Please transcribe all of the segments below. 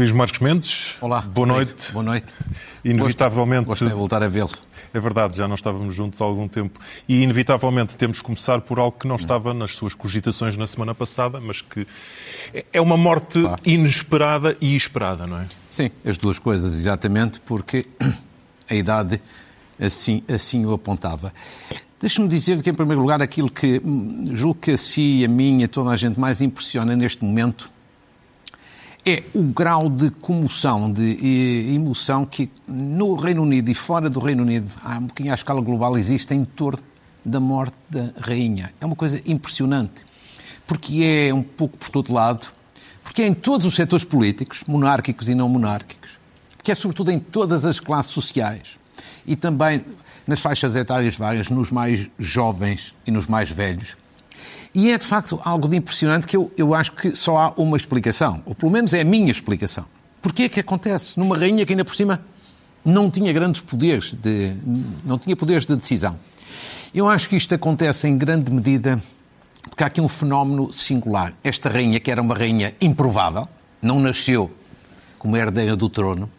Luís Marcos Mendes. Olá. Boa noite. Boa noite. Inevitavelmente. Gostei de voltar a vê-lo. É verdade, já não estávamos juntos há algum tempo. E, inevitavelmente, temos que começar por algo que não estava nas suas cogitações na semana passada, mas que é uma morte claro. inesperada e esperada, não é? Sim, as duas coisas, exatamente, porque a idade assim, assim o apontava. Deixe-me dizer que, em primeiro lugar, aquilo que hum, julgo que a si, a mim, a toda a gente mais impressiona neste momento é o grau de comoção, de emoção que no Reino Unido e fora do Reino Unido, há um bocadinho à escala global, existe em torno da morte da rainha. É uma coisa impressionante, porque é um pouco por todo lado, porque é em todos os setores políticos, monárquicos e não monárquicos, que é sobretudo em todas as classes sociais e também nas faixas etárias várias, nos mais jovens e nos mais velhos. E é de facto algo de impressionante que eu, eu acho que só há uma explicação, ou pelo menos é a minha explicação. Porquê é que acontece numa rainha que ainda por cima não tinha grandes poderes de, não tinha poderes de decisão? Eu acho que isto acontece em grande medida porque há aqui um fenómeno singular. Esta rainha, que era uma rainha improvável, não nasceu como herdeira do trono,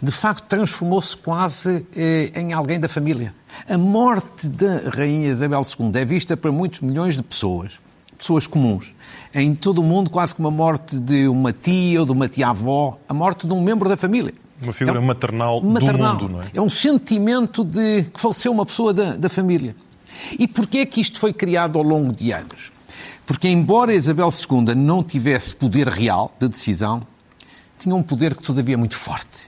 de facto transformou-se quase eh, em alguém da família. A morte da Rainha Isabel II é vista para muitos milhões de pessoas, pessoas comuns, em todo o mundo, quase como a morte de uma tia ou de uma tia-avó, a morte de um membro da família. Uma figura é um, maternal, maternal, do mundo, não é? É um sentimento de que faleceu uma pessoa da, da família. E porquê é que isto foi criado ao longo de anos? Porque, embora Isabel II não tivesse poder real de decisão, tinha um poder que todavia é muito forte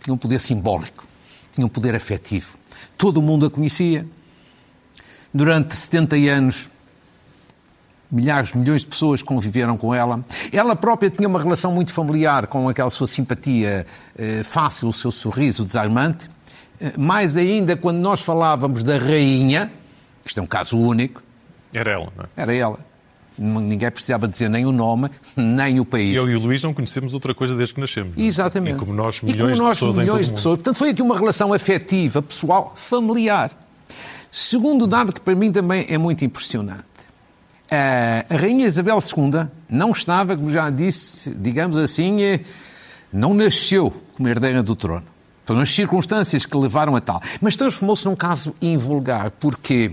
tinha um poder simbólico, tinha um poder afetivo. Todo o mundo a conhecia. Durante 70 anos, milhares, milhões de pessoas conviveram com ela. Ela própria tinha uma relação muito familiar com aquela sua simpatia eh, fácil, o seu sorriso desarmante. Eh, mais ainda quando nós falávamos da rainha, isto é um caso único. Era ela, não é? Era ela ninguém precisava dizer nem o nome, nem o país. Eu e o Luís não conhecemos outra coisa desde que nascemos. É? Exatamente. E como nós, milhões como nós, de pessoas milhões de pessoas. Portanto, foi aqui uma relação afetiva, pessoal, familiar. Segundo dado que para mim também é muito impressionante. A Rainha Isabel II não estava, como já disse, digamos assim, eh, não nasceu como herdeira do trono. Foram as circunstâncias que levaram a tal. Mas transformou-se num caso invulgar, porque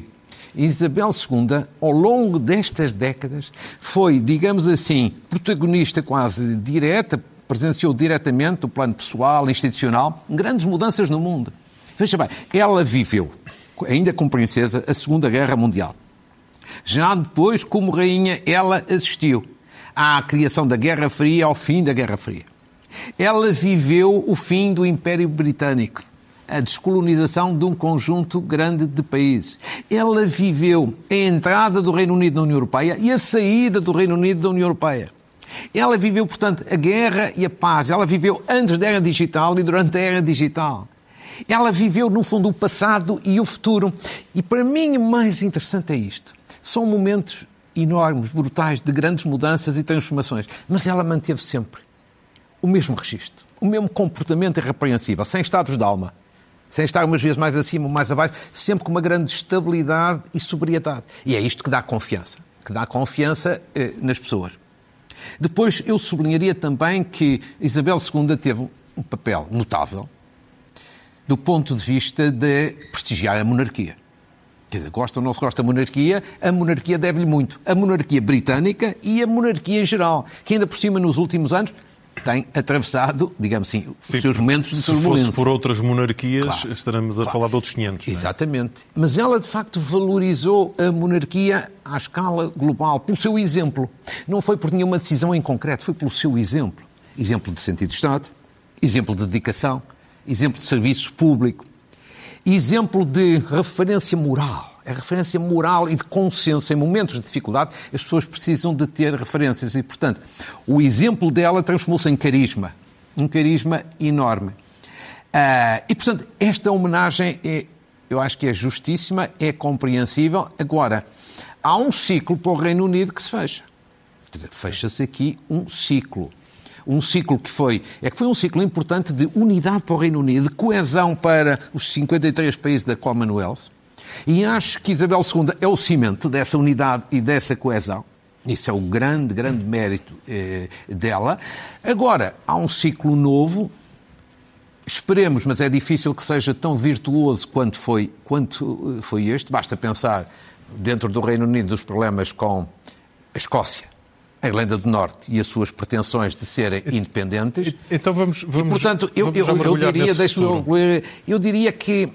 Isabel II, ao longo destas décadas, foi, digamos assim, protagonista quase direta, presenciou diretamente, do plano pessoal, institucional, grandes mudanças no mundo. Veja bem, ela viveu, ainda como princesa, a Segunda Guerra Mundial. Já depois, como rainha, ela assistiu à criação da Guerra Fria, ao fim da Guerra Fria. Ela viveu o fim do Império Britânico a descolonização de um conjunto grande de países. Ela viveu a entrada do Reino Unido na União Europeia e a saída do Reino Unido da União Europeia. Ela viveu, portanto, a guerra e a paz. Ela viveu antes da era digital e durante a era digital. Ela viveu, no fundo, o passado e o futuro. E para mim, mais interessante é isto. São momentos enormes, brutais, de grandes mudanças e transformações. Mas ela manteve sempre o mesmo registro, o mesmo comportamento irrepreensível, sem estados de alma sem estar umas vezes mais acima ou mais abaixo, sempre com uma grande estabilidade e sobriedade. E é isto que dá confiança, que dá confiança eh, nas pessoas. Depois, eu sublinharia também que Isabel II teve um papel notável do ponto de vista de prestigiar a monarquia. Quer dizer, gosta ou não se gosta da monarquia, a monarquia deve-lhe muito. A monarquia britânica e a monarquia em geral, que ainda por cima nos últimos anos tem atravessado, digamos assim, os Sim, seus momentos de turbulência. Se fosse por outras monarquias, claro, estaremos a claro. falar de outros 500. É? Exatamente. É? Mas ela, de facto, valorizou a monarquia à escala global, pelo seu exemplo. Não foi por nenhuma decisão em concreto, foi pelo seu exemplo. Exemplo de sentido de Estado, exemplo de dedicação, exemplo de serviço público, exemplo de referência moral é referência moral e de consenso. Em momentos de dificuldade, as pessoas precisam de ter referências. E, portanto, o exemplo dela transformou-se em carisma. Um carisma enorme. Uh, e, portanto, esta homenagem é, eu acho que é justíssima, é compreensível. Agora, há um ciclo para o Reino Unido que se fecha. Fecha-se aqui um ciclo um ciclo que foi, é que foi um ciclo importante de unidade para o Reino Unido, de coesão para os 53 países da Commonwealth, e acho que Isabel II é o cimento dessa unidade e dessa coesão. Isso é o grande, grande mérito eh, dela. Agora, há um ciclo novo. Esperemos, mas é difícil que seja tão virtuoso quanto foi, quanto eh, foi este. Basta pensar, dentro do Reino Unido, dos problemas com a Escócia, a Irlanda do Norte e as suas pretensões de serem independentes. Então vamos, vamos e, portanto, eu, eu, eu diria, eu diria que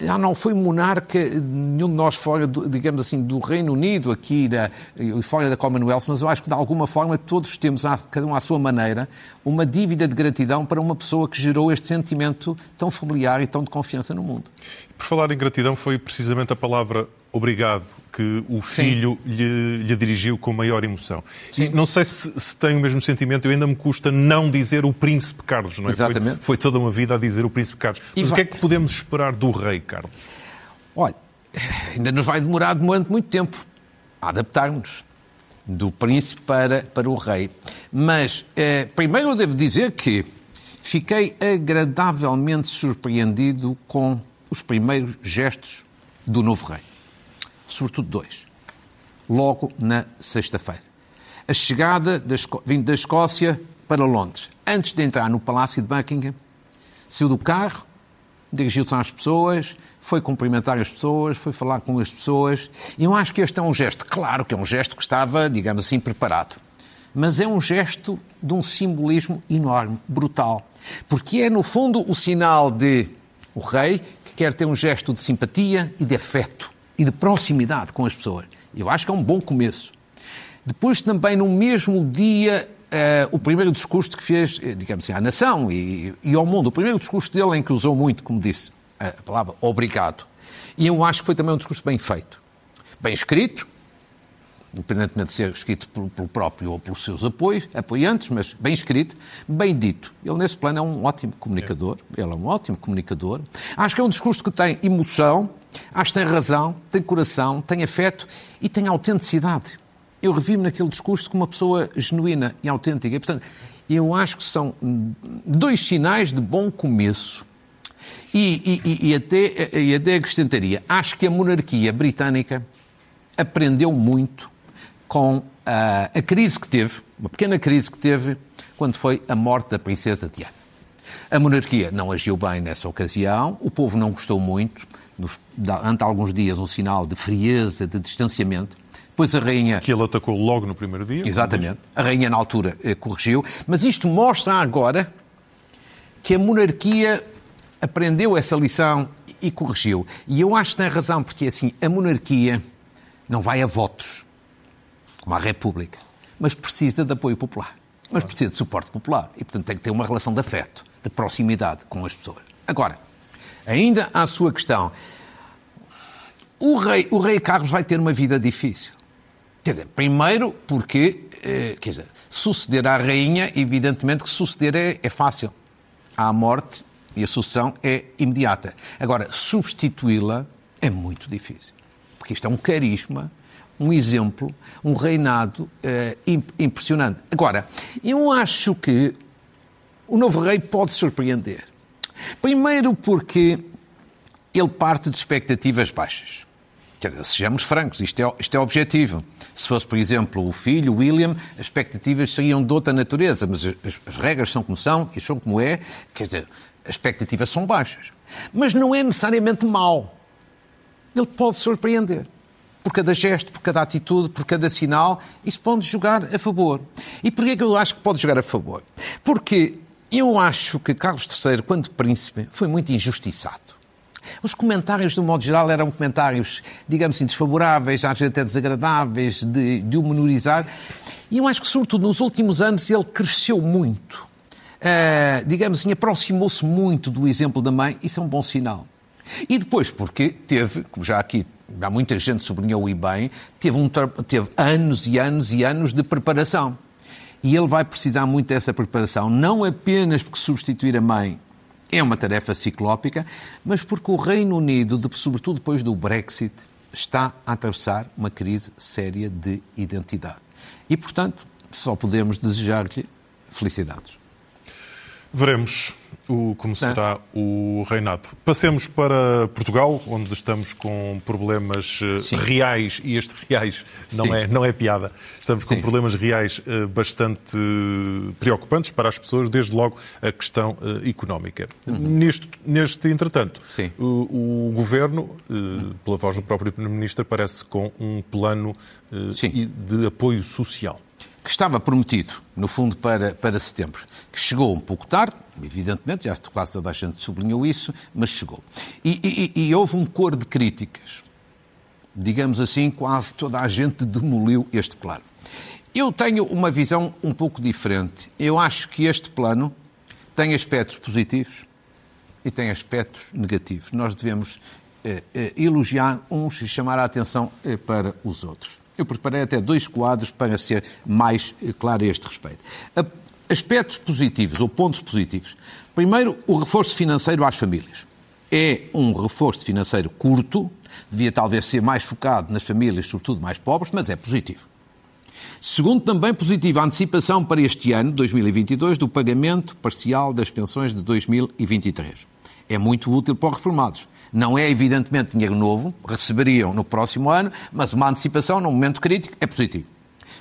já não foi monarca nenhum de nós fora, do, digamos assim, do Reino Unido, aqui da, e fora da Commonwealth, mas eu acho que de alguma forma todos temos, cada um à sua maneira, uma dívida de gratidão para uma pessoa que gerou este sentimento tão familiar e tão de confiança no mundo. Por falar em gratidão, foi precisamente a palavra obrigado que o filho lhe, lhe, dirigiu com maior emoção. Sim. Não sei se, se, tem o mesmo sentimento, eu ainda me custa não dizer o Príncipe Carlos, não é? Exatamente. Foi, foi toda uma vida a dizer o Príncipe Carlos. Mas o que é que podemos esperar do Rei Carlos? Olha, ainda nos vai demorar durante muito tempo a adaptarmos do príncipe para, para o rei. Mas, eh, primeiro eu devo dizer que fiquei agradavelmente surpreendido com os primeiros gestos do novo rei sobretudo dois, logo na sexta-feira. A chegada da vindo da Escócia para Londres. Antes de entrar no Palácio de Buckingham, saiu do carro, dirigiu-se às pessoas, foi cumprimentar as pessoas, foi falar com as pessoas. E eu acho que este é um gesto, claro que é um gesto que estava, digamos assim, preparado. Mas é um gesto de um simbolismo enorme, brutal. Porque é, no fundo, o sinal de o rei que quer ter um gesto de simpatia e de afeto e de proximidade com as pessoas. Eu acho que é um bom começo. Depois, também, no mesmo dia, uh, o primeiro discurso que fez, eh, digamos assim, à nação e, e, ao mundo, o primeiro discurso dele em que usou muito, como disse, a palavra obrigado. E eu acho que foi também um discurso bem feito, bem escrito, independentemente de ser escrito pelo próprio ou pelos seus apoios, apoiantes, mas bem escrito, bem dito. Ele, nesse plano, é um ótimo comunicador. É. Ele é um ótimo comunicador. Acho que é um discurso que tem emoção, Acho que tem razão, tem coração, tem afeto e tem autenticidade. Eu revi-me naquele discurso como uma pessoa genuína e autêntica. E, portanto, eu acho que são dois sinais de bom começo. E, e, e, até, e até acrescentaria, acho que a monarquia britânica aprendeu muito com a, a crise que teve, uma pequena crise que teve, quando foi a morte da princesa Diana. A monarquia não agiu bem nessa ocasião, o povo não gostou muito, ante alguns dias, um sinal de frieza, de distanciamento. Depois a rainha. Que ele atacou logo no primeiro dia. Exatamente. A rainha, na altura, eh, corrigiu. Mas isto mostra agora que a monarquia aprendeu essa lição e corrigiu. E eu acho que tem razão, porque assim, a monarquia não vai a votos, como a República, mas precisa de apoio popular. Mas precisa de suporte popular. E, portanto, tem que ter uma relação de afeto, de proximidade com as pessoas. Agora, Ainda à sua questão, o rei, o rei Carlos vai ter uma vida difícil. Quer dizer, primeiro porque, eh, quer dizer, suceder à rainha, evidentemente que suceder é, é fácil. Há a morte e a sucessão é imediata. Agora, substituí-la é muito difícil. Porque isto é um carisma, um exemplo, um reinado eh, impressionante. Agora, eu acho que o novo rei pode surpreender. Primeiro porque ele parte de expectativas baixas. Quer dizer, sejamos francos, isto é, isto é objetivo. Se fosse, por exemplo, o filho, William, as expectativas seriam de outra natureza, mas as, as regras são como são e são como é, quer dizer, as expectativas são baixas. Mas não é necessariamente mau. Ele pode surpreender. Por cada gesto, por cada atitude, por cada sinal, isso pode jogar a favor. E porquê é que eu acho que pode jogar a favor? Porque eu acho que Carlos III, quando príncipe, foi muito injustiçado. Os comentários, de um modo geral, eram comentários, digamos assim, desfavoráveis, às vezes até desagradáveis, de, de o menorizar. E eu acho que, sobretudo, nos últimos anos ele cresceu muito. Uh, digamos assim, aproximou-se muito do exemplo da mãe, isso é um bom sinal. E depois, porque teve, como já aqui há muita gente sublinhou e bem, teve, um, teve anos e anos e anos de preparação. E ele vai precisar muito dessa preparação, não apenas porque substituir a mãe é uma tarefa ciclópica, mas porque o Reino Unido, sobretudo depois do Brexit, está a atravessar uma crise séria de identidade. E, portanto, só podemos desejar-lhe felicidades. Veremos o, como será o reinado. Passemos para Portugal, onde estamos com problemas eh, Sim. reais, e este reais não é, não é piada, estamos com Sim. problemas reais uh, bastante preocupantes para as pessoas, desde logo a questão económica. Uhum. Neste, neste, entretanto, o, o, Governo, pela voz do próprio Primeiro-Ministro, parece com um plano de apoio social que estava prometido, no fundo, para, para setembro, que chegou um pouco tarde, evidentemente, já quase toda a gente sublinhou isso, mas chegou. E, e, e houve um cor de críticas. Digamos assim, quase toda a gente demoliu este plano. Eu tenho uma visão um pouco diferente. Eu acho que este plano tem aspectos positivos e tem aspectos negativos. Nós devemos eh, eh, elogiar uns e chamar a atenção eh, para os outros. Eu preparei até dois quadros para ser mais eh, claro a este respeito. Aspectos positivos ou pontos positivos. Primeiro, o reforço financeiro às famílias. É um reforço financeiro curto, devia talvez ser mais focado nas famílias, sobretudo mais pobres, mas é positivo. Segundo, também positivo, a antecipação para este ano, 2022, do pagamento parcial das pensões de 2023. É muito útil para os reformados. Não é, evidentemente, dinheiro novo, receberiam no próximo ano, mas uma antecipação num momento crítico é positivo.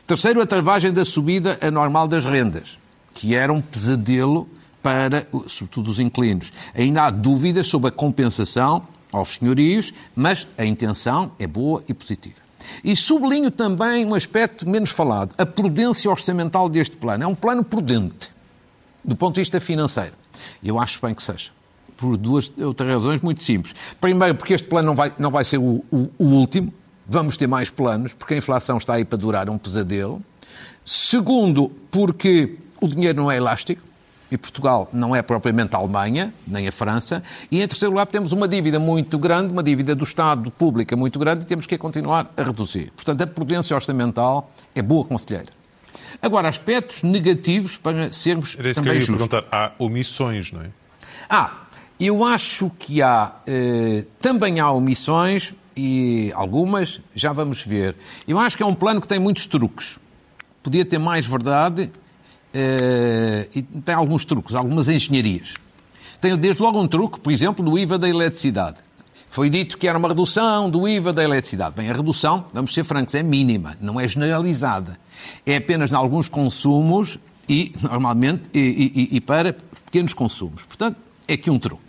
Terceiro, a travagem da subida anormal das rendas, que era um pesadelo para, sobretudo, os inquilinos. Ainda há dúvidas sobre a compensação aos senhorios, mas a intenção é boa e positiva. E sublinho também um aspecto menos falado, a prudência orçamental deste plano. É um plano prudente, do ponto de vista financeiro. Eu acho bem que seja por duas outras razões muito simples. Primeiro, porque este plano não vai, não vai ser o, o, o último, vamos ter mais planos, porque a inflação está aí para durar um pesadelo. Segundo, porque o dinheiro não é elástico, e Portugal não é propriamente a Alemanha, nem a França. E, em terceiro lugar, temos uma dívida muito grande, uma dívida do Estado pública muito grande, e temos que continuar a reduzir. Portanto, a prudência orçamental é boa conselheira. Agora, aspectos negativos para sermos Era isso também que eu ia justos. perguntar. Há omissões, não é? Ah, eu acho que há, eh, também há omissões, e algumas já vamos ver. Eu acho que é um plano que tem muitos truques. Podia ter mais verdade eh, e tem alguns truques, algumas engenharias. Tem desde logo um truque, por exemplo, do IVA da eletricidade. Foi dito que era uma redução do IVA da eletricidade. Bem, a redução, vamos ser francos, é mínima, não é generalizada. É apenas em alguns consumos e, normalmente, e, e, e para pequenos consumos. Portanto, é aqui um truque.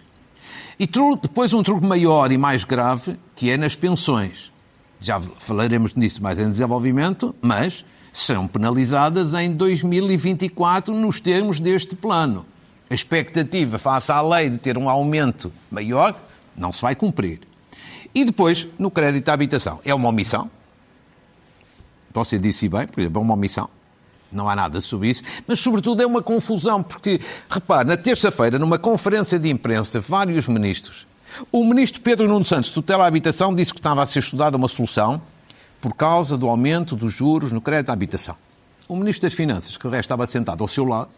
E depois um truque maior e mais grave, que é nas pensões. Já falaremos nisso mais em desenvolvimento, mas serão penalizadas em 2024 nos termos deste plano. A expectativa face à lei de ter um aumento maior não se vai cumprir. E depois, no crédito à habitação, é uma omissão. Você disse bem, por exemplo, é uma omissão não há nada sobre isso, mas sobretudo é uma confusão, porque, repare, na terça-feira, numa conferência de imprensa, vários ministros, o ministro Pedro Nuno Santos, tutela à habitação, disse que estava a ser estudada uma solução por causa do aumento dos juros no crédito à habitação. O ministro das Finanças, que o resto estava sentado ao seu lado,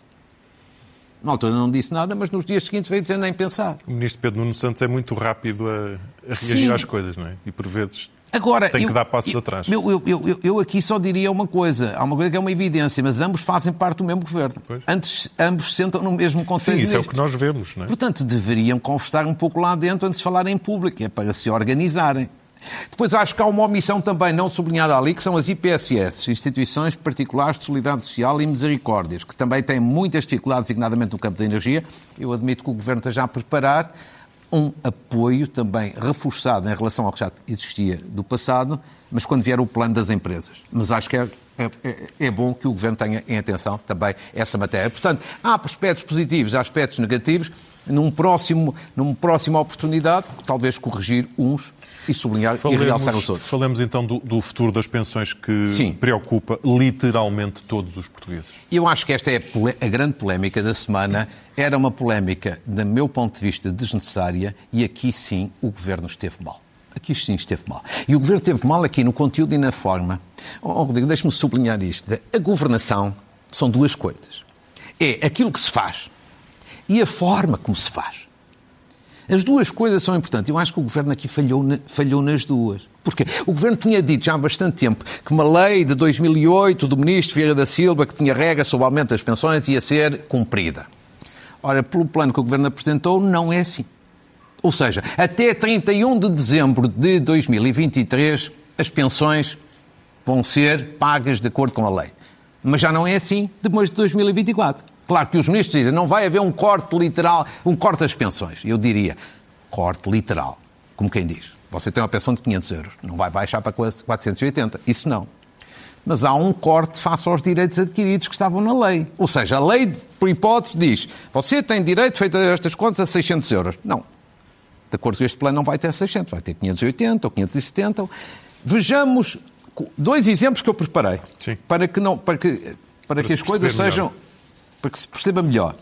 na altura não disse nada, mas nos dias seguintes veio dizer nem pensar. O ministro Pedro Nuno Santos é muito rápido a, a reagir Sim. às coisas, não é? E por vezes Agora, tem que eu, dar passos eu, atrás. Eu, eu, eu, aqui só diria uma coisa. Há uma coisa que é uma evidência, mas ambos fazem parte do mesmo governo. Antes, ambos sentam no mesmo Conselho Sim, isso é o que nós vemos. Não é? Portanto, deveriam conversar um pouco lá dentro antes de falar em público, é para se organizarem. Depois acho que há uma omissão também não sublinhada ali, que são as IPSS, Instituições Particulares de Solidariedade Social e Misericórdias, que também têm muitas dificuldades, designadamente no campo da energia. Eu admito que o Governo esteja a preparar um apoio também reforçado em relação ao que já existia do passado, mas quando vier o plano das empresas. Mas acho que é, é, é, é, bom que o Governo tenha em atenção também essa matéria. Portanto, há aspectos positivos, há aspectos negativos. Num próximo, numa próxima oportunidade, talvez corrigir uns e sublinhar falemos, e realçar os outros. Falemos então do, do futuro das pensões que Sim. preocupa literalmente todos os portugueses. Eu acho que esta é a grande polémica da semana. Era uma polémica, do meu ponto de vista, desnecessária e aqui sim o Governo esteve mal. Aqui sim esteve mal. E o Governo esteve mal aqui no conteúdo e na forma. Oh, Rodrigo, deixe-me sublinhar isto. A governação são duas coisas. É aquilo que se faz e a forma como se faz. As duas coisas são importantes. Eu acho que o Governo aqui falhou, falhou nas duas. Porque o Governo tinha dito já há bastante tempo que uma lei de 2008 do Ministro Vieira da Silva, que tinha regras sobre o aumento das pensões, ia ser cumprida. Ora, pelo plano que o Governo apresentou, não é assim. Ou seja, até 31 de dezembro de 2023, as pensões vão ser pagas de acordo com a lei. Mas já não é assim depois de 2024. Claro que os ministros dizem não vai haver um corte literal, um corte das pensões. Eu diria, corte literal, como quem diz. Você tem uma pensão de 500 euros, não vai baixar para 480. Isso não. Mas há um corte face aos direitos adquiridos que estavam na lei. Ou seja, a lei, por hipótese, diz você tem direito, feito estas contas, a 600 euros. Não. De acordo com este plano, não vai ter 600, vai ter 580 ou 570. Vejamos dois exemplos que eu preparei Sim. para que, não, para que, para, para que as coisas sejam. Melhor. para que se perceba melhor.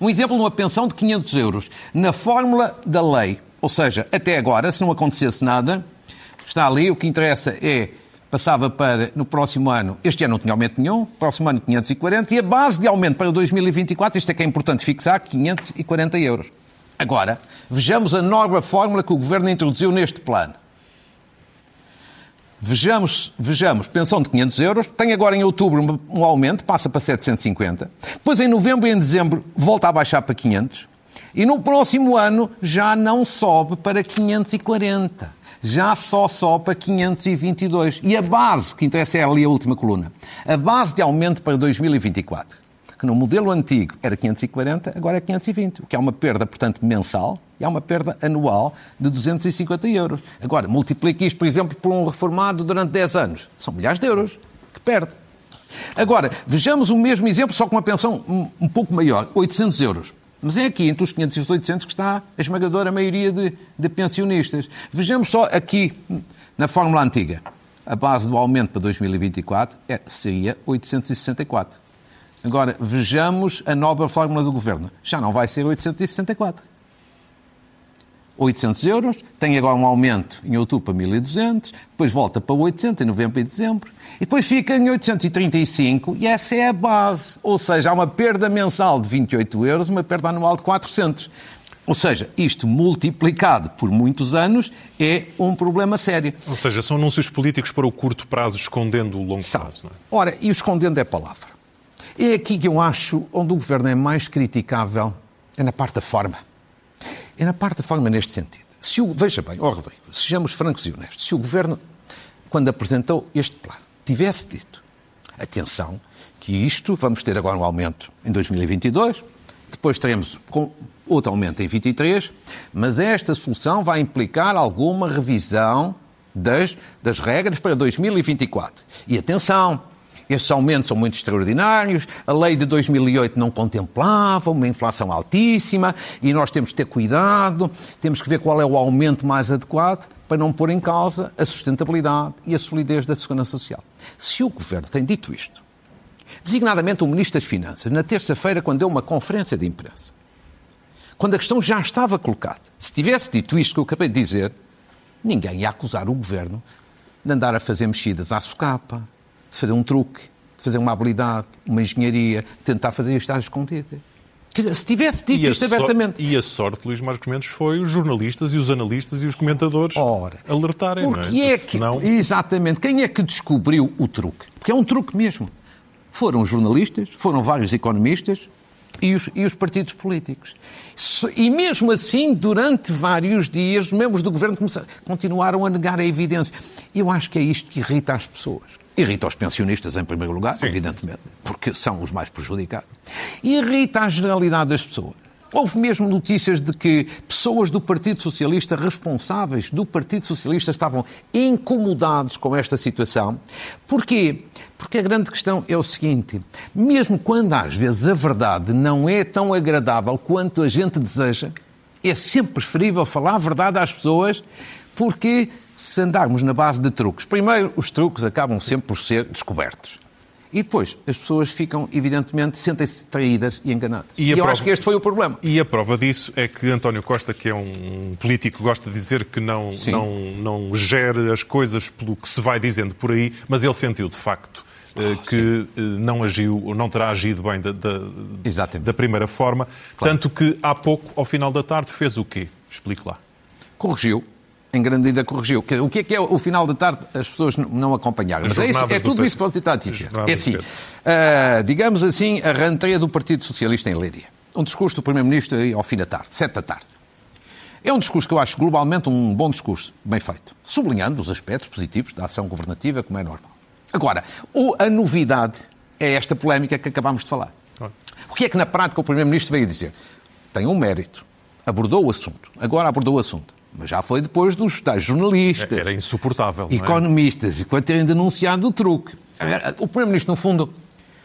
Um exemplo de uma pensão de 500 euros na fórmula da lei. Ou seja, até agora, se não acontecesse nada, está ali, o que interessa é passava para, no próximo ano, este ano não tinha aumento nenhum, próximo ano 540, e a base de aumento para 2024, isto é que é importante fixar, 540 euros. Agora, vejamos a nova fórmula que o Governo introduziu neste plano. Vejamos, vejamos, pensão de 500 euros, tem agora em outubro um aumento, passa para 750. Depois em novembro e em dezembro volta a baixar para 500. E no próximo ano já não sobe para 540. Já só sobe para 522. E a base, que interessa é ali a última coluna, a base de aumento para 2024 que no modelo antigo era 540, agora é 520, o que é uma perda, portanto, mensal e é uma perda anual de 250 euros. Agora, multiplique isto, por exemplo, por um reformado durante 10 anos. São milhares de euros que perde. Agora, vejamos o mesmo exemplo, só com uma pensão um, um pouco maior, 800 euros. Mas é aqui, entre os 500 e os 800, que está a esmagadora maioria de, de pensionistas. Vejamos só aqui, na fórmula antiga. A base do aumento para 2024 é, seria 864. Agora, vejamos a nova fórmula do governo. Já não vai ser 864. 800 euros, tem agora um aumento em outubro para 1.200, depois volta para 800 em novembro e dezembro, e depois fica em 835, e essa é a base. Ou seja, há uma perda mensal de 28 euros, uma perda anual de 400. Ou seja, isto multiplicado por muitos anos é um problema sério. Ou seja, são anúncios políticos para o curto prazo, escondendo o longo prazo. Não é? Ora, e o escondendo é palavra. É aqui que eu acho onde o governo é mais criticável, é na parte da forma. É na parte da forma neste sentido. Se o, veja bem, oh Rodrigo, sejamos francos e honestos, se o governo, quando apresentou este plano, tivesse dito, atenção, que isto vamos ter agora um aumento em 2022, depois teremos outro aumento em 23, mas esta solução vai implicar alguma revisão das, das regras para 2024. E atenção, estes aumentos são muito extraordinários, a lei de 2008 não contemplava uma inflação altíssima e nós temos que ter cuidado, temos que ver qual é o aumento mais adequado para não pôr em causa a sustentabilidade e a solidez da segurança social. Se o Governo tem dito isto, designadamente o Ministro das Finanças, na terça-feira, quando deu uma conferência de imprensa, quando a questão já estava colocada, se tivesse dito isto que eu acabei de dizer, ninguém ia acusar o Governo de andar a fazer mexidas à socapa, de fazer um truque, de fazer uma habilidade, uma engenharia, tentar fazer isto às escondidas. Quer dizer, se tivesse dito isto abertamente. E a sorte, Luís Marcos Mendes, foi os jornalistas e os analistas e os comentadores Ora, alertarem. Porque não é? é que. Senão... Exatamente. Quem é que descobriu o truque? Porque é um truque mesmo. Foram os jornalistas, foram vários economistas e os, e os partidos políticos. E mesmo assim, durante vários dias, os membros do governo continuaram a negar a evidência. Eu acho que é isto que irrita as pessoas. Irrita os pensionistas, em primeiro lugar, Sim. evidentemente, porque são os mais prejudicados. Irrita a generalidade das pessoas. Houve mesmo notícias de que pessoas do Partido Socialista, responsáveis do Partido Socialista, estavam incomodados com esta situação. Porquê? Porque a grande questão é o seguinte: mesmo quando às vezes a verdade não é tão agradável quanto a gente deseja, é sempre preferível falar a verdade às pessoas, porque se andarmos na base de truques, primeiro, os truques acabam sempre por ser descobertos. E depois, as pessoas ficam, evidentemente, sentem-se traídas e enganadas. E, e eu prova... acho que este foi o problema. E a prova disso é que António Costa, que é um político, gosta de dizer que não, não, não gere as coisas pelo que se vai dizendo por aí, mas ele sentiu, de facto, eh, que Sim. Eh, não agiu, ou não terá agido bem da, da, da primeira forma. Claro. Tanto que, há pouco, ao final da tarde, fez o quê? Explique lá. Corrigiu em grande medida corrigiu. O que é que é o final da tarde? As pessoas não acompanharam. Mas é, isso, é tudo isso que você está a dizer. É assim, uh, digamos assim, a ranteia do Partido Socialista em Leiria. um discurso do Primeiro-Ministro ao fim da tarde, sete da tarde. É um discurso que eu acho globalmente um bom discurso, bem feito, sublinhando os aspectos positivos da ação governativa, como é normal. Agora, a novidade é esta polémica que acabámos de falar. O que é que na prática o Primeiro-Ministro veio dizer? Tem um mérito, abordou o assunto, agora abordou o assunto. Mas já foi depois dos tais jornalistas. Era insuportável. É? Economistas, e quando terem denunciado o truque. O Primeiro-Ministro, no fundo,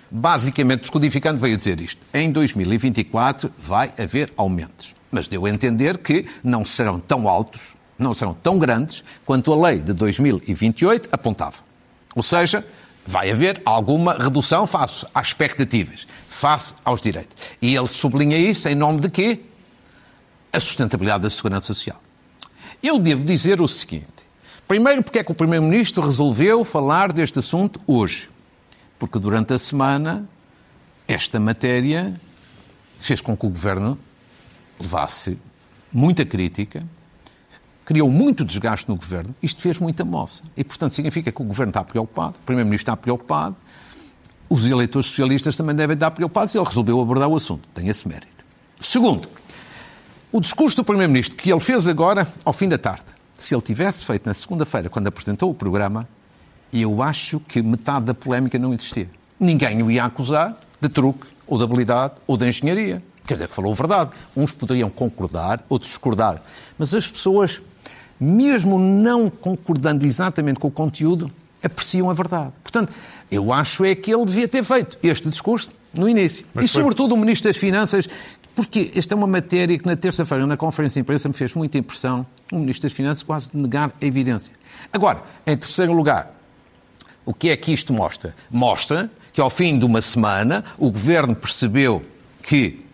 basicamente, descodificando, veio dizer isto. Em 2024 vai haver aumentos. Mas deu a entender que não serão tão altos, não serão tão grandes, quanto a lei de 2028 apontava. Ou seja, vai haver alguma redução face às expectativas, face aos direitos. E ele sublinha isso em nome de quê? A sustentabilidade da segurança social. Eu devo dizer o seguinte. Primeiro, porque é que o Primeiro-Ministro resolveu falar deste assunto hoje? Porque durante a semana esta matéria fez com que o Governo levasse muita crítica, criou muito desgaste no Governo, isto fez muita moça. E, portanto, significa que o Governo está preocupado, o Primeiro-Ministro está preocupado, os eleitores socialistas também devem estar preocupados e ele resolveu abordar o assunto. Tem esse mérito. Segundo, o discurso do Primeiro-Ministro que ele fez agora, ao fim da tarde, se ele tivesse feito na segunda-feira, quando apresentou o programa, eu acho que metade da polémica não existia. Ninguém o ia acusar de truque, ou de habilidade, ou de engenharia. Quer dizer, falou verdade. Uns poderiam concordar, outros discordar. Mas as pessoas, mesmo não concordando exatamente com o conteúdo, apreciam a verdade. Portanto, eu acho é que ele devia ter feito este discurso no início. Mas e, foi... sobretudo, o Ministro das Finanças, porque esta é uma matéria que na terça-feira, na conferência de imprensa, me fez muita impressão o Ministro das Finanças quase negar a evidência. Agora, em terceiro lugar, o que é que isto mostra? Mostra que, ao fim de uma semana, o Governo percebeu que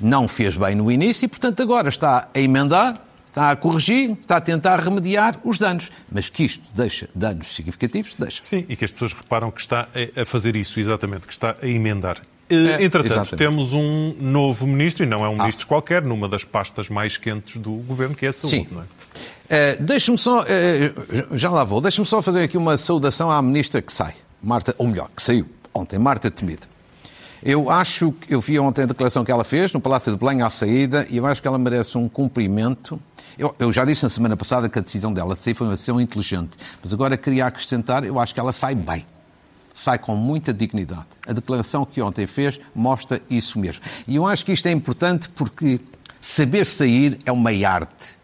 não fez bem no início e, portanto, agora está a emendar, está a corrigir, está a tentar remediar os danos. Mas que isto deixa danos significativos, deixa. Sim, e que as pessoas reparam que está a fazer isso, exatamente, que está a emendar. É, Entretanto, exatamente. temos um novo ministro, e não é um ah. ministro qualquer, numa das pastas mais quentes do governo, que é a saúde, Sim. não é? Uh, deixa-me só, uh, já lá vou, deixa-me só fazer aqui uma saudação à ministra que sai, Marta, ou melhor, que saiu ontem, Marta Temido. Eu acho que eu vi ontem a declaração que ela fez no Palácio de Belém à saída e eu acho que ela merece um cumprimento. Eu, eu, já disse na semana passada que a decisão dela de sair foi uma decisão inteligente, mas agora queria acrescentar, eu acho que ela sai bem. Sai com muita dignidade. A declaração que ontem fez mostra isso mesmo. E eu acho que isto é importante porque saber sair é uma arte.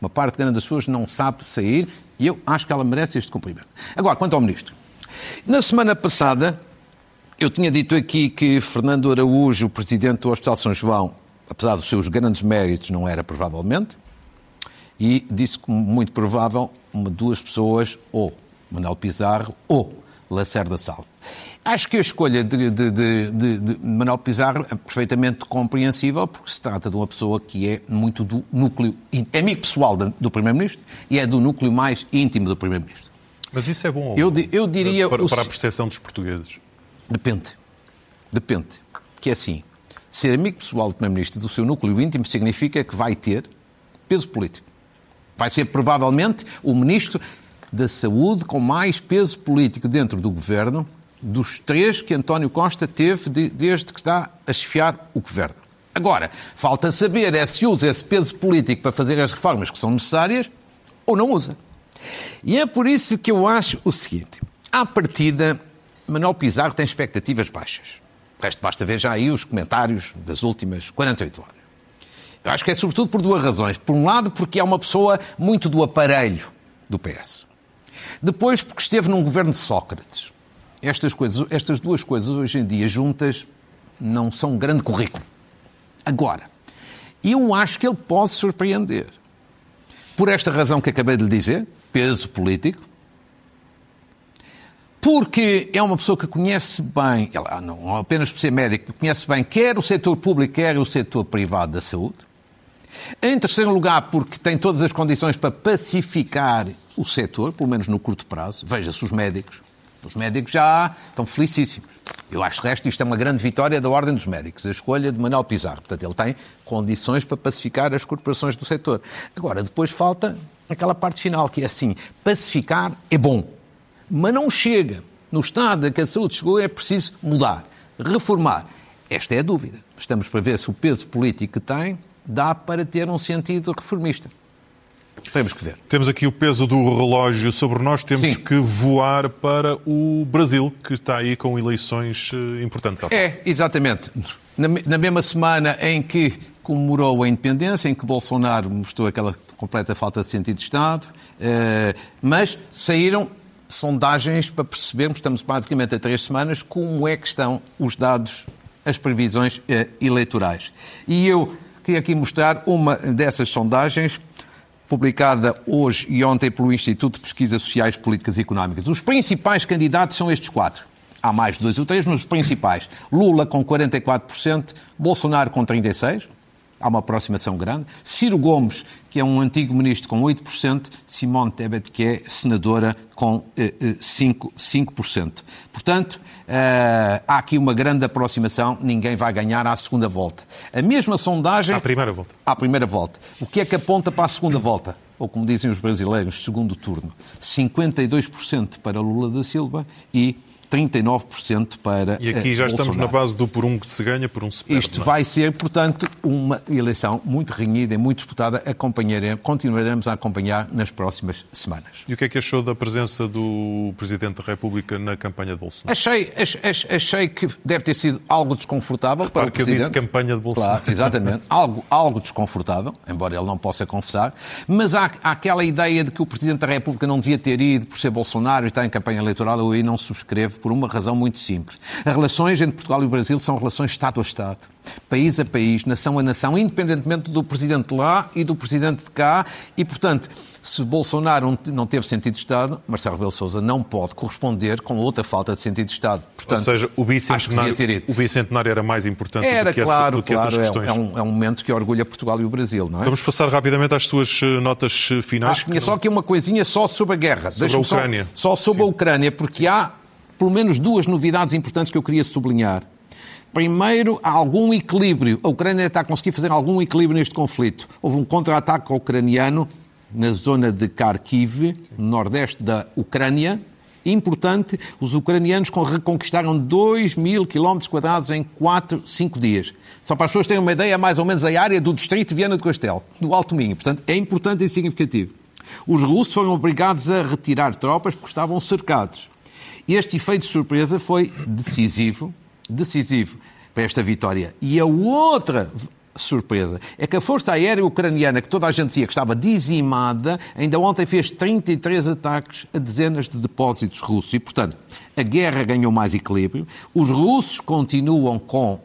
Uma parte grande das pessoas não sabe sair e eu acho que ela merece este cumprimento. Agora, quanto ao Ministro. Na semana passada, eu tinha dito aqui que Fernando Araújo, o presidente do Hospital São João, apesar dos seus grandes méritos, não era provavelmente, e disse que muito provável uma duas pessoas, ou Manuel Pizarro ou Lacerda Salvo. Acho que a escolha de, de, de, de, Manuel Pizarro é perfeitamente compreensível, porque se trata de uma pessoa que é muito do núcleo, é amigo pessoal do Primeiro-Ministro e é do núcleo mais íntimo do Primeiro-Ministro. Mas isso é bom eu, eu diria para, para a percepção dos portugueses? Depende. Depende. Que é assim. Ser amigo pessoal do Primeiro-Ministro do seu núcleo íntimo significa que vai ter peso político. Vai ser provavelmente o Ministro da Saúde com mais peso político dentro do governo dos três que António Costa teve de, desde que está a chefiar o governo. Agora, falta saber é se usa esse peso político para fazer as reformas que são necessárias ou não usa. E é por isso que eu acho o seguinte: à partida Manuel Pizarro tem expectativas baixas. O resto basta ver já aí os comentários das últimas 48 horas. Eu acho que é sobretudo por duas razões. Por um lado, porque é uma pessoa muito do aparelho do PS. Depois, porque esteve num governo de Sócrates. Estas, coisas, estas duas coisas, hoje em dia, juntas, não são um grande currículo. Agora, eu acho que ele pode surpreender. Por esta razão que acabei de lhe dizer, peso político, porque é uma pessoa que conhece bem, não apenas por ser médico, conhece bem quer o setor público, quer o setor privado da saúde. Em terceiro lugar, porque tem todas as condições para pacificar o setor, pelo menos no curto prazo. Veja-se os médicos. Os médicos já estão felicíssimos. Eu acho, de resto, isto é uma grande vitória da Ordem dos Médicos, a escolha de Manuel Pizarro. Portanto, ele tem condições para pacificar as corporações do setor. Agora, depois falta aquela parte final, que é assim, pacificar é bom mas não chega. No estado a que a saúde chegou é preciso mudar, reformar. esta é a dúvida. Estamos para ver se o peso político que tem dá para ter um sentido reformista. Temos que ver. Temos aqui o peso do relógio sobre nós, temos Sim. que voar para o Brasil, que está aí com eleições eh, importantes. É, exatamente. Na, na mesma semana em que comemorou a independência, em que Bolsonaro mostrou aquela completa falta de sentido de Estado, eh, mas saíram sondagens para percebermos, estamos praticamente a três semanas, como é que estão os dados, as previsões eh, eleitorais. E eu queria aqui mostrar uma dessas sondagens publicada hoje e ontem pelo Instituto de Pesquisas Sociais, Políticas e Económicas. Os principais candidatos são estes quatro. Há mais dois ou três, mas os principais. Lula com 44%, Bolsonaro com 36%, há uma aproximação grande. Ciro Gomes, que é um antigo ministro, com 8%. Simone Tebet, que é senadora, com 5%. Eh, 5%. Eh, Portanto, eh, há aqui uma grande aproximação. Ninguém vai ganhar à segunda volta. A mesma sondagem... À primeira volta. À primeira volta. O que é que aponta para a segunda volta? Ou, como dizem os brasileiros, segundo turno. 52% para Lula da Silva e 39% para E aqui já Bolsonaro. estamos na base do por um que se ganha, por um se perde. Isto? É? vai ser, portanto, uma eleição muito renhida e muito disputada. Acompanharemos, continuaremos a acompanhar nas próximas semanas. E o que é que achou da presença do Presidente da República na campanha de Bolsonaro? Achei, achei, achei que deve ter sido algo desconfortável Repara para o que Presidente. eu disse campanha de Bolsonaro. Claro, exatamente. algo, algo desconfortável, embora ele não possa confessar, mas há, há, aquela ideia de que o Presidente da República não devia ter ido por ser Bolsonaro e estar em campanha eleitoral, eu aí não subscrevo por uma razão muito simples. As relações entre Portugal e o Brasil são relações Estado a Estado, país a país, nação a nação, independentemente do Presidente de lá e do Presidente de cá, e, portanto, se Bolsonaro não teve sentido de Estado, Marcelo Rebelo Sousa não pode corresponder com outra falta de sentido de Estado. Portanto, Ou seja, o bicentenário, o bicentenário era mais importante era, do que, claro, essa, do que claro, essas questões. É um, é um momento que orgulha Portugal e o Brasil, não é? Vamos passar rapidamente às suas eh, notas eh, finais. Ah, tinha só aqui uma coisinha só sobre a guerra. Sobre a Ucrânia. Só, só sobre Sim. a Ucrânia, porque há pelo menos duas novidades importantes que eu queria sublinhar. Primeiro, há algum equilíbrio. A Ucrânia está a conseguir fazer algum equilíbrio neste conflito. Houve um contra-ataque ucraniano na zona de Kharkiv, no nordeste da Ucrânia. Importante, os ucranianos reconquistaram 2 mil quilómetros quadrados em 4, 5 dias. Só para as pessoas terem uma ideia, mais ou menos a área do distrito de Viana do Castelo, do Alto Minho. Portanto, é importante e significativo. Os russos foram obrigados a retirar tropas porque estavam cercados. Este efeito de surpresa foi decisivo, decisivo para esta vitória. E a outra surpresa é que a Força Aérea Ucraniana, que toda a gente dizia que estava dizimada, ainda ontem fez 33 ataques a dezenas de depósitos russos. E, portanto, a guerra ganhou mais equilíbrio. Os russos continuam com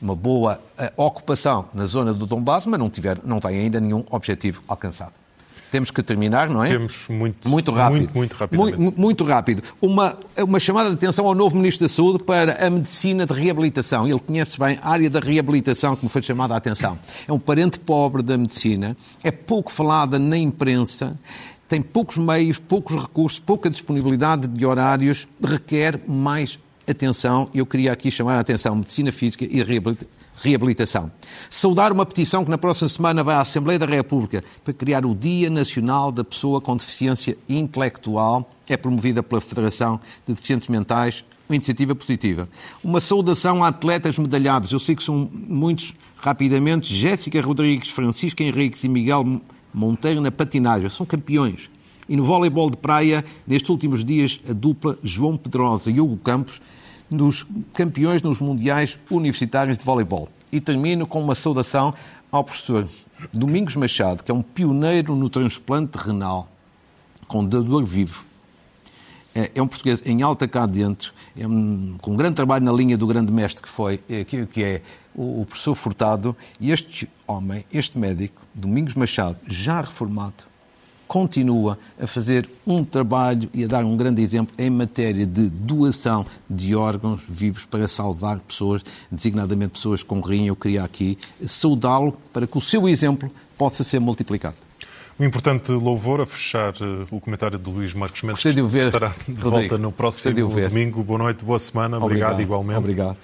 uma boa uh, ocupação na zona do Donbass, mas não, tiver, não têm ainda nenhum objetivo alcançado. Temos que terminar, não é? Temos muito, muito rápido. Muito, muito rapidamente. Muito, muito, rápido. Uma, uma chamada de atenção ao novo Ministro da Saúde para a medicina de reabilitação. Ele conhece bem a área da reabilitação, que me foi chamada a atenção. É um parente pobre da medicina, é pouco falada na imprensa, tem poucos meios, poucos recursos, pouca disponibilidade de horários, requer mais atenção. Eu queria aqui chamar a atenção medicina física e reabilitação reabilitação. Saudar uma petição que na próxima semana vai à Assembleia da República para criar o Dia Nacional da Pessoa com Deficiência Intelectual. É promovida pela Federação de Deficientes Mentais. Uma iniciativa positiva. Uma saudação a atletas medalhados. Eu sei que são muitos rapidamente. Jéssica Rodrigues, Francisca Henriques e Miguel Monteiro na patinagem. São campeões. E no voleibol de praia, nestes últimos dias, a dupla João Pedrosa e Hugo Campos dos campeões nos mundiais universitários de voleibol. E termino com uma saudação ao professor Domingos Machado, que é um pioneiro no transplante renal com dador vivo. É, é um português em alta cá dentro, é um, com um grande trabalho na linha do grande mestre que foi, é, que, que é o, o professor Furtado. E este homem, este médico, Domingos Machado, já reformado, continua a fazer um trabalho e a dar um grande exemplo em matéria de doação de órgãos vivos para salvar pessoas, designadamente pessoas com rim. Eu queria aqui saudá-lo para que o seu exemplo possa ser multiplicado. Um importante louvor a fechar uh, o comentário de Luís Marcos Mendes, que estará de Rodrigo, volta no próximo de domingo. Boa noite, boa semana. Obrigado, Obrigado igualmente. Obrigado.